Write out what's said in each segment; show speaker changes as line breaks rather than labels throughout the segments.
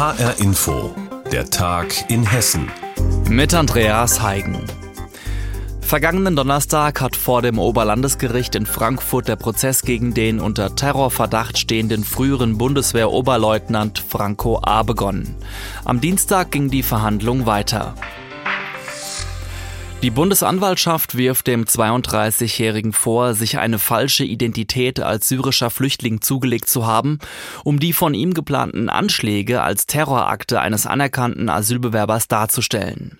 HR Info, der Tag in Hessen.
Mit Andreas Heigen. Vergangenen Donnerstag hat vor dem Oberlandesgericht in Frankfurt der Prozess gegen den unter Terrorverdacht stehenden früheren Bundeswehroberleutnant Franco A. begonnen. Am Dienstag ging die Verhandlung weiter. Die Bundesanwaltschaft wirft dem 32-Jährigen vor, sich eine falsche Identität als syrischer Flüchtling zugelegt zu haben, um die von ihm geplanten Anschläge als Terrorakte eines anerkannten Asylbewerbers darzustellen.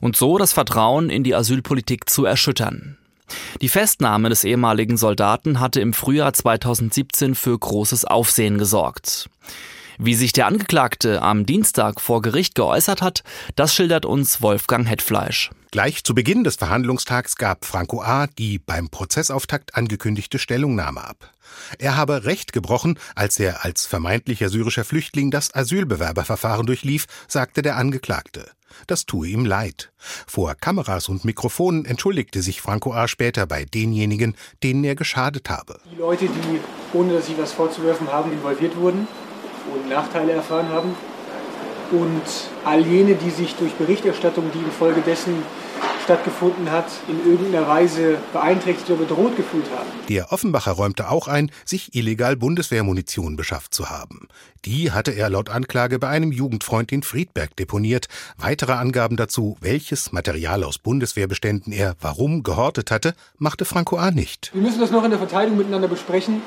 Und so das Vertrauen in die Asylpolitik zu erschüttern. Die Festnahme des ehemaligen Soldaten hatte im Frühjahr 2017 für großes Aufsehen gesorgt. Wie sich der Angeklagte am Dienstag vor Gericht geäußert hat, das schildert uns Wolfgang Hetfleisch.
Gleich zu Beginn des Verhandlungstags gab Franco A. die beim Prozessauftakt angekündigte Stellungnahme ab. Er habe Recht gebrochen, als er als vermeintlicher syrischer Flüchtling das Asylbewerberverfahren durchlief, sagte der Angeklagte. Das tue ihm leid. Vor Kameras und Mikrofonen entschuldigte sich Franco A. später bei denjenigen, denen er geschadet habe.
Die Leute, die, ohne dass sie was vorzuwerfen haben, involviert wurden, und Nachteile erfahren haben. Und all jene, die sich durch Berichterstattung, die infolgedessen stattgefunden hat, in irgendeiner Weise beeinträchtigt oder bedroht gefühlt haben.
Der Offenbacher räumte auch ein, sich illegal Bundeswehrmunition beschafft zu haben. Die hatte er laut Anklage bei einem Jugendfreund in Friedberg deponiert. Weitere Angaben dazu, welches Material aus Bundeswehrbeständen er warum gehortet hatte, machte Franco A. nicht.
Wir müssen das noch in der Verteidigung miteinander besprechen.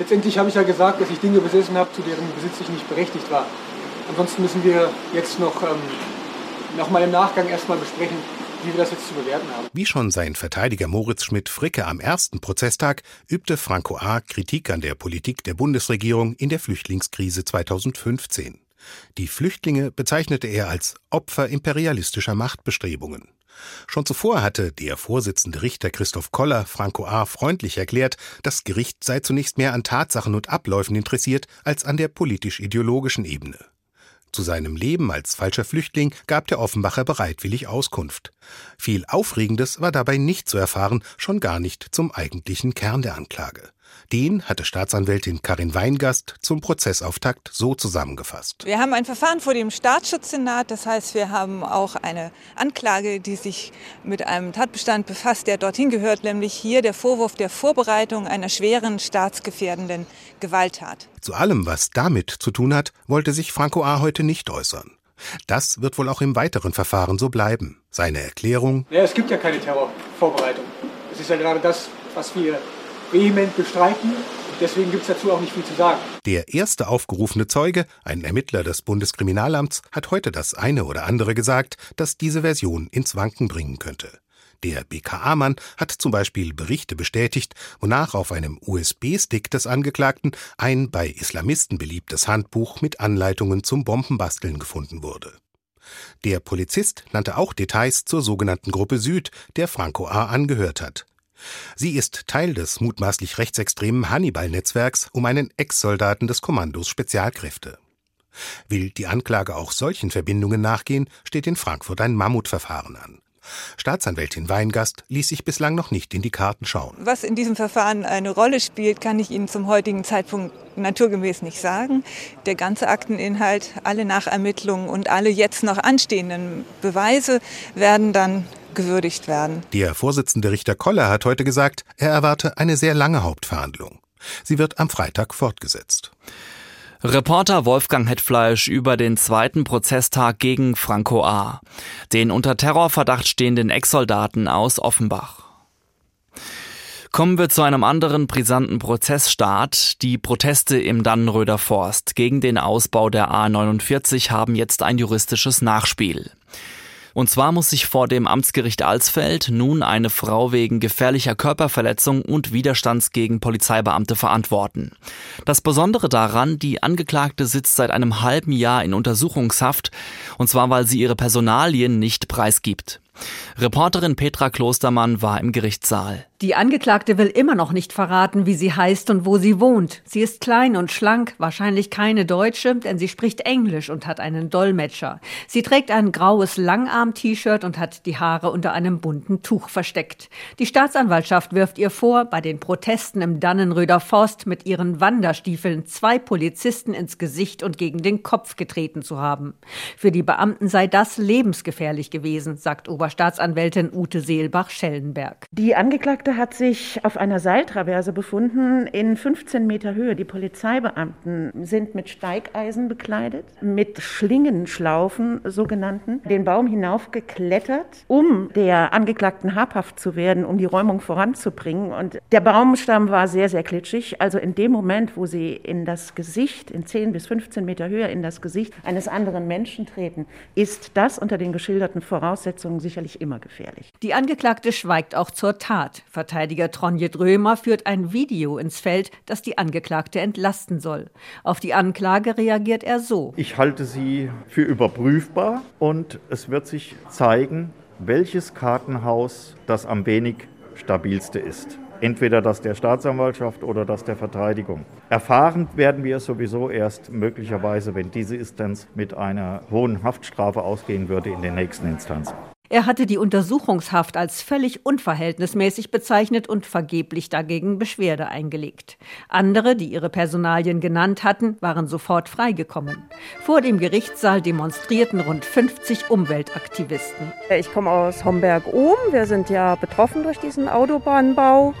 Letztendlich habe ich ja gesagt, dass ich Dinge besessen habe, zu deren Besitz ich nicht berechtigt war. Ansonsten müssen wir jetzt noch, ähm, noch mal im Nachgang erstmal besprechen, wie wir das jetzt zu bewerten haben.
Wie schon sein Verteidiger Moritz Schmidt-Fricke am ersten Prozesstag übte Franco A. Kritik an der Politik der Bundesregierung in der Flüchtlingskrise 2015. Die Flüchtlinge bezeichnete er als Opfer imperialistischer Machtbestrebungen. Schon zuvor hatte der Vorsitzende Richter Christoph Koller Franco A. freundlich erklärt, das Gericht sei zunächst mehr an Tatsachen und Abläufen interessiert als an der politisch-ideologischen Ebene. Zu seinem Leben als falscher Flüchtling gab der Offenbacher bereitwillig Auskunft. Viel Aufregendes war dabei nicht zu erfahren, schon gar nicht zum eigentlichen Kern der Anklage. Den hatte Staatsanwältin Karin Weingast zum Prozessauftakt so zusammengefasst.
Wir haben ein Verfahren vor dem Staatsschutzsenat. Das heißt, wir haben auch eine Anklage, die sich mit einem Tatbestand befasst, der dorthin gehört, nämlich hier der Vorwurf der Vorbereitung einer schweren staatsgefährdenden Gewalttat.
Zu allem, was damit zu tun hat, wollte sich Franco A. heute nicht äußern. Das wird wohl auch im weiteren Verfahren so bleiben. Seine Erklärung.
Ja, es gibt ja keine Terrorvorbereitung. Es ist ja gerade das, was wir vehement bestreiten. Deswegen gibt es dazu auch nicht viel zu sagen.
Der erste aufgerufene Zeuge, ein Ermittler des Bundeskriminalamts, hat heute das eine oder andere gesagt, das diese Version ins Wanken bringen könnte. Der BKA-Mann hat zum Beispiel Berichte bestätigt, wonach auf einem USB-Stick des Angeklagten ein bei Islamisten beliebtes Handbuch mit Anleitungen zum Bombenbasteln gefunden wurde. Der Polizist nannte auch Details zur sogenannten Gruppe Süd, der Franco A. angehört hat. Sie ist Teil des mutmaßlich rechtsextremen Hannibal-Netzwerks um einen Ex-Soldaten des Kommandos Spezialkräfte. Will die Anklage auch solchen Verbindungen nachgehen, steht in Frankfurt ein Mammutverfahren an. Staatsanwältin Weingast ließ sich bislang noch nicht in die Karten schauen.
Was in diesem Verfahren eine Rolle spielt, kann ich Ihnen zum heutigen Zeitpunkt naturgemäß nicht sagen. Der ganze Akteninhalt, alle Nachermittlungen und alle jetzt noch anstehenden Beweise werden dann gewürdigt werden.
Der Vorsitzende Richter Koller hat heute gesagt, er erwarte eine sehr lange Hauptverhandlung. Sie wird am Freitag fortgesetzt.
Reporter Wolfgang Hetfleisch über den zweiten Prozesstag gegen Franco A., den unter Terrorverdacht stehenden Ex-Soldaten aus Offenbach. Kommen wir zu einem anderen brisanten Prozessstart. Die Proteste im Dannenröder Forst gegen den Ausbau der A49 haben jetzt ein juristisches Nachspiel. Und zwar muss sich vor dem Amtsgericht Alsfeld nun eine Frau wegen gefährlicher Körperverletzung und Widerstands gegen Polizeibeamte verantworten. Das Besondere daran, die Angeklagte sitzt seit einem halben Jahr in Untersuchungshaft, und zwar weil sie ihre Personalien nicht preisgibt. Reporterin Petra Klostermann war im Gerichtssaal.
Die Angeklagte will immer noch nicht verraten, wie sie heißt und wo sie wohnt. Sie ist klein und schlank, wahrscheinlich keine Deutsche, denn sie spricht Englisch und hat einen Dolmetscher. Sie trägt ein graues Langarm-T-Shirt und hat die Haare unter einem bunten Tuch versteckt. Die Staatsanwaltschaft wirft ihr vor, bei den Protesten im Dannenröder Forst mit ihren Wanderstiefeln zwei Polizisten ins Gesicht und gegen den Kopf getreten zu haben. Für die Beamten sei das lebensgefährlich gewesen, sagt Oberstaatsanwältin Ute Seelbach-Schellenberg.
Die Angeklagte Beamte hat sich auf einer Seiltraverse befunden in 15 Meter Höhe. Die Polizeibeamten sind mit Steigeisen bekleidet, mit Schlingenschlaufen sogenannten, den Baum hinaufgeklettert, um der Angeklagten habhaft zu werden, um die Räumung voranzubringen. Und der Baumstamm war sehr, sehr klitschig. Also in dem Moment, wo sie in das Gesicht, in 10 bis 15 Meter Höhe in das Gesicht eines anderen Menschen treten, ist das unter den geschilderten Voraussetzungen sicherlich immer gefährlich.
Die Angeklagte schweigt auch zur Tat. Verteidiger Tronje Drömer führt ein Video ins Feld, das die Angeklagte entlasten soll. Auf die Anklage reagiert er so.
Ich halte sie für überprüfbar und es wird sich zeigen, welches Kartenhaus das am wenig stabilste ist. Entweder das der Staatsanwaltschaft oder das der Verteidigung. Erfahren werden wir sowieso erst möglicherweise, wenn diese Instanz mit einer hohen Haftstrafe ausgehen würde in den nächsten Instanzen.
Er hatte die Untersuchungshaft als völlig unverhältnismäßig bezeichnet und vergeblich dagegen Beschwerde eingelegt. Andere, die ihre Personalien genannt hatten, waren sofort freigekommen. Vor dem Gerichtssaal demonstrierten rund 50 Umweltaktivisten.
Ich komme aus Homberg-Ohm. Wir sind ja betroffen durch diesen Autobahnbau.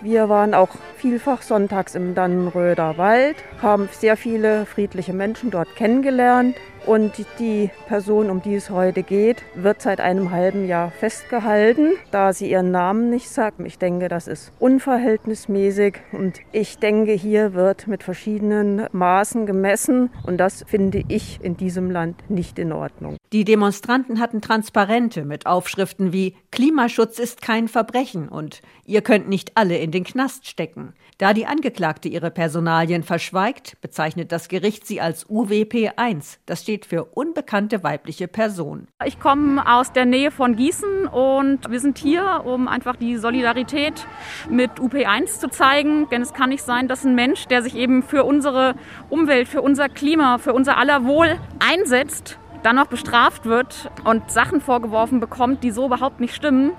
Wir waren auch vielfach sonntags im Dannenröder Wald, haben sehr viele friedliche Menschen dort kennengelernt und die Person, um die es heute geht, wird seit einem halben Jahr festgehalten, da sie ihren Namen nicht sagt. Ich denke, das ist unverhältnismäßig und ich denke, hier wird mit verschiedenen Maßen gemessen und das finde ich in diesem Land nicht in Ordnung.
Die Demonstranten hatten Transparente mit Aufschriften wie Klimaschutz ist kein Verbrechen und ihr könnt nicht alle in den Knast stecken. Da die Angeklagte ihre Personalien verschweigt, bezeichnet das Gericht sie als UWP 1. Das steht für unbekannte weibliche Person.
Ich komme aus der Nähe von Gießen und wir sind hier, um einfach die Solidarität mit UP1 zu zeigen. Denn es kann nicht sein, dass ein Mensch, der sich eben für unsere Umwelt, für unser Klima, für unser aller Wohl einsetzt, dann noch bestraft wird und Sachen vorgeworfen bekommt, die so überhaupt nicht stimmen.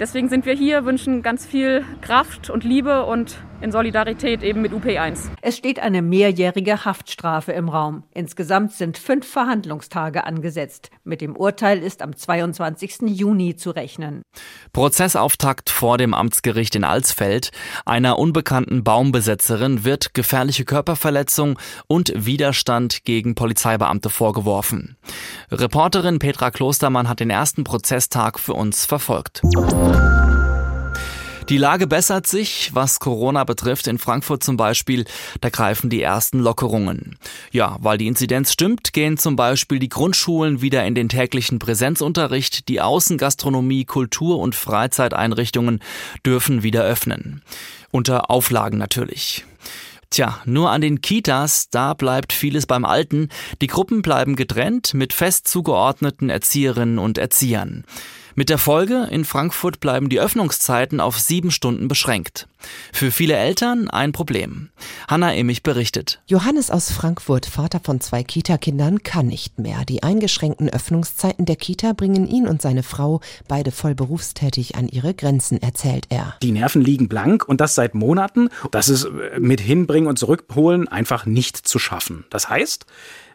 Deswegen sind wir hier, wünschen ganz viel Kraft und Liebe und in Solidarität eben mit UP1.
Es steht eine mehrjährige Haftstrafe im Raum. Insgesamt sind fünf Verhandlungstage angesetzt. Mit dem Urteil ist am 22. Juni zu rechnen.
Prozessauftakt vor dem Amtsgericht in Alsfeld. Einer unbekannten Baumbesetzerin wird gefährliche Körperverletzung und Widerstand gegen Polizeibeamte vorgeworfen. Reporterin Petra Klostermann hat den ersten Prozesstag für uns verfolgt. Die Lage bessert sich, was Corona betrifft. In Frankfurt zum Beispiel, da greifen die ersten Lockerungen. Ja, weil die Inzidenz stimmt, gehen zum Beispiel die Grundschulen wieder in den täglichen Präsenzunterricht. Die Außengastronomie, Kultur- und Freizeiteinrichtungen dürfen wieder öffnen. Unter Auflagen natürlich. Tja, nur an den Kitas, da bleibt vieles beim Alten. Die Gruppen bleiben getrennt mit fest zugeordneten Erzieherinnen und Erziehern. Mit der Folge, in Frankfurt bleiben die Öffnungszeiten auf sieben Stunden beschränkt. Für viele Eltern ein Problem. Hanna Emich berichtet.
Johannes aus Frankfurt, Vater von zwei Kita-Kindern, kann nicht mehr. Die eingeschränkten Öffnungszeiten der Kita bringen ihn und seine Frau, beide voll berufstätig, an ihre Grenzen, erzählt er.
Die Nerven liegen blank und das seit Monaten. Das ist mit Hinbringen und Zurückholen einfach nicht zu schaffen. Das heißt,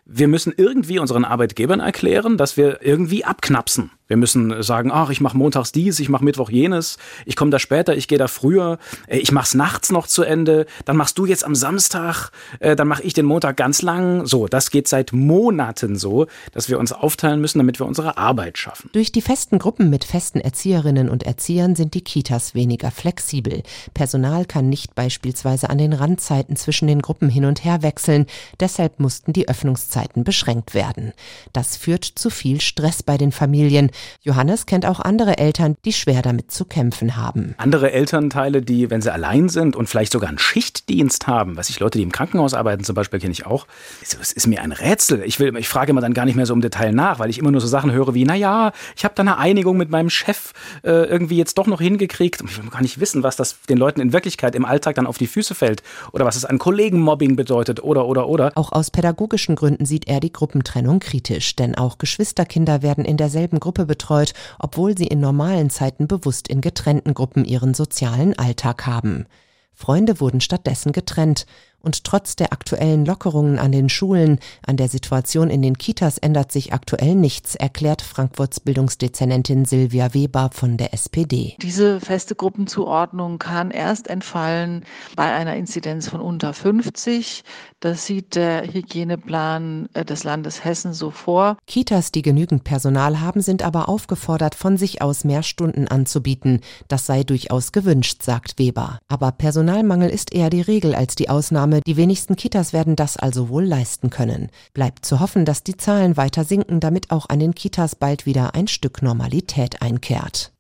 wir müssen irgendwie unseren Arbeitgebern erklären, dass wir irgendwie abknapsen. Wir müssen sagen, ach, ich mache montags dies, ich mache Mittwoch jenes, ich komme da später, ich gehe da früher, äh, ich mach's nachts noch zu Ende, dann machst du jetzt am Samstag, äh, dann mache ich den Montag ganz lang. So, das geht seit Monaten so, dass wir uns aufteilen müssen, damit wir unsere Arbeit schaffen.
Durch die festen Gruppen mit festen Erzieherinnen und Erziehern sind die Kitas weniger flexibel. Personal kann nicht beispielsweise an den Randzeiten zwischen den Gruppen hin und her wechseln, deshalb mussten die Öffnungszeiten beschränkt werden. Das führt zu viel Stress bei den Familien Johannes kennt auch andere Eltern, die schwer damit zu kämpfen haben.
Andere Elternteile, die, wenn sie allein sind und vielleicht sogar einen Schichtdienst haben, was ich Leute, die im Krankenhaus arbeiten zum Beispiel, kenne ich auch. Es ist mir ein Rätsel. Ich, will, ich frage immer dann gar nicht mehr so im Detail nach, weil ich immer nur so Sachen höre wie, naja, ich habe da eine Einigung mit meinem Chef äh, irgendwie jetzt doch noch hingekriegt. Und ich will gar nicht wissen, was das den Leuten in Wirklichkeit im Alltag dann auf die Füße fällt oder was es an Kollegenmobbing bedeutet oder, oder, oder.
Auch aus pädagogischen Gründen sieht er die Gruppentrennung kritisch, denn auch Geschwisterkinder werden in derselben Gruppe betreut, obwohl sie in normalen Zeiten bewusst in getrennten Gruppen ihren sozialen Alltag haben. Freunde wurden stattdessen getrennt und trotz der aktuellen Lockerungen an den Schulen, an der Situation in den Kitas ändert sich aktuell nichts, erklärt Frankfurts Bildungsdezernentin Silvia Weber von der SPD.
Diese feste Gruppenzuordnung kann erst entfallen bei einer Inzidenz von unter 50. Das sieht der Hygieneplan äh, des Landes Hessen so vor.
Kitas, die genügend Personal haben, sind aber aufgefordert, von sich aus mehr Stunden anzubieten. Das sei durchaus gewünscht, sagt Weber. Aber Personalmangel ist eher die Regel als die Ausnahme Maßnahme. Die wenigsten Kitas werden das also wohl leisten können. Bleibt zu hoffen, dass die Zahlen weiter sinken, damit auch an den Kitas bald wieder ein Stück Normalität einkehrt.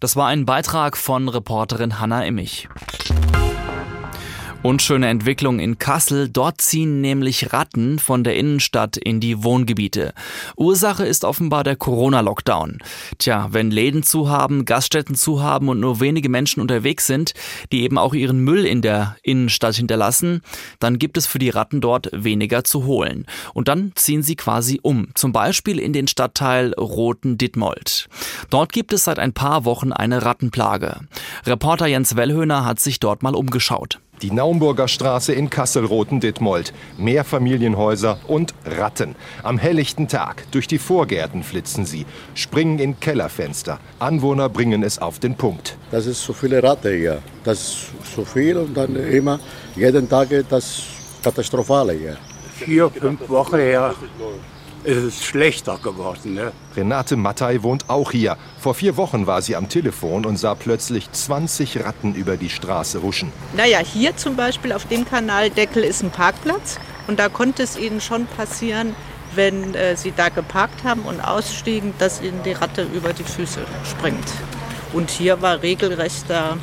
Das war ein Beitrag von Reporterin Hanna Immich. Unschöne Entwicklung in Kassel. Dort ziehen nämlich Ratten von der Innenstadt in die Wohngebiete. Ursache ist offenbar der Corona-Lockdown. Tja, wenn Läden zu haben, Gaststätten zu haben und nur wenige Menschen unterwegs sind, die eben auch ihren Müll in der Innenstadt hinterlassen, dann gibt es für die Ratten dort weniger zu holen. Und dann ziehen sie quasi um. Zum Beispiel in den Stadtteil Roten Dittmold. Dort gibt es seit ein paar Wochen eine Rattenplage. Reporter Jens Wellhöhner hat sich dort mal umgeschaut.
Die Naumburger Straße in Kassel-Roten-Dittmold. Mehrfamilienhäuser und Ratten. Am helllichten Tag. Durch die Vorgärten flitzen sie. Springen in Kellerfenster. Anwohner bringen es auf den Punkt.
Das ist so viele Ratten hier. Das ist so viel und dann immer jeden Tag das Katastrophale hier.
Vier, fünf Wochen her ist es schlechter geworden. Ne?
Renate Mattei wohnt auch hier. Vor vier Wochen war sie am Telefon und sah plötzlich 20 Ratten über die Straße huschen.
Naja, hier zum Beispiel auf dem Kanaldeckel ist ein Parkplatz. Und da konnte es ihnen schon passieren, wenn äh, sie da geparkt haben und ausstiegen, dass ihnen die Ratte über die Füße springt. Und hier war regelrechter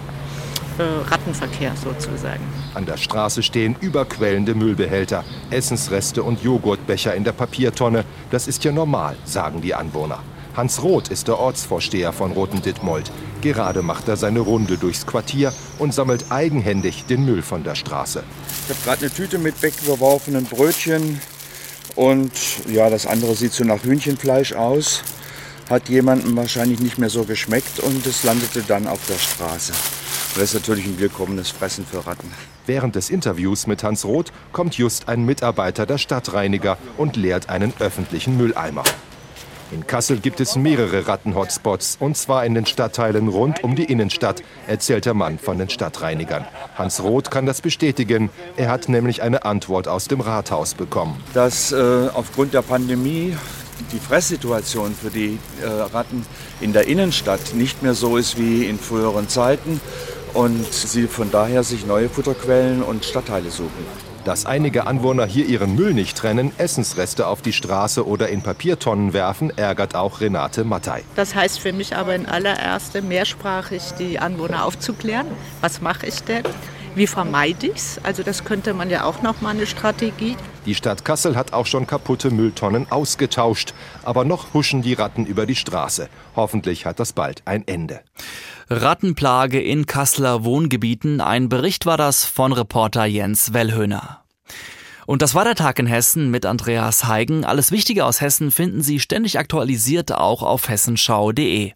Rattenverkehr sozusagen.
An der Straße stehen überquellende Müllbehälter, Essensreste und Joghurtbecher in der Papiertonne. Das ist ja normal, sagen die Anwohner. Hans Roth ist der Ortsvorsteher von Roten Dittmold. Gerade macht er seine Runde durchs Quartier und sammelt eigenhändig den Müll von der Straße.
Ich habe gerade eine Tüte mit weggeworfenen Brötchen und ja, das andere sieht so nach Hühnchenfleisch aus. Hat jemandem wahrscheinlich nicht mehr so geschmeckt und es landete dann auf der Straße. Das ist natürlich ein willkommenes Fressen für Ratten.
Während des Interviews mit Hans Roth kommt just ein Mitarbeiter der Stadtreiniger und leert einen öffentlichen Mülleimer. In Kassel gibt es mehrere Ratten-Hotspots, und zwar in den Stadtteilen rund um die Innenstadt, erzählt der Mann von den Stadtreinigern. Hans Roth kann das bestätigen. Er hat nämlich eine Antwort aus dem Rathaus bekommen.
Dass äh, aufgrund der Pandemie die Fresssituation für die äh, Ratten in der Innenstadt nicht mehr so ist wie in früheren Zeiten und sie von daher sich neue Futterquellen und Stadtteile suchen.
Dass einige Anwohner hier ihren Müll nicht trennen, Essensreste auf die Straße oder in Papiertonnen werfen, ärgert auch Renate Mattei.
Das heißt für mich aber in allererster mehrsprachig die Anwohner aufzuklären. Was mache ich denn? Wie vermeide ich es? Also das könnte man ja auch noch mal eine Strategie.
Die Stadt Kassel hat auch schon kaputte Mülltonnen ausgetauscht. Aber noch huschen die Ratten über die Straße. Hoffentlich hat das bald ein Ende.
Rattenplage in Kasseler Wohngebieten. Ein Bericht war das von Reporter Jens Wellhöhner. Und das war der Tag in Hessen mit Andreas Heigen. Alles Wichtige aus Hessen finden Sie ständig aktualisiert auch auf hessenschau.de.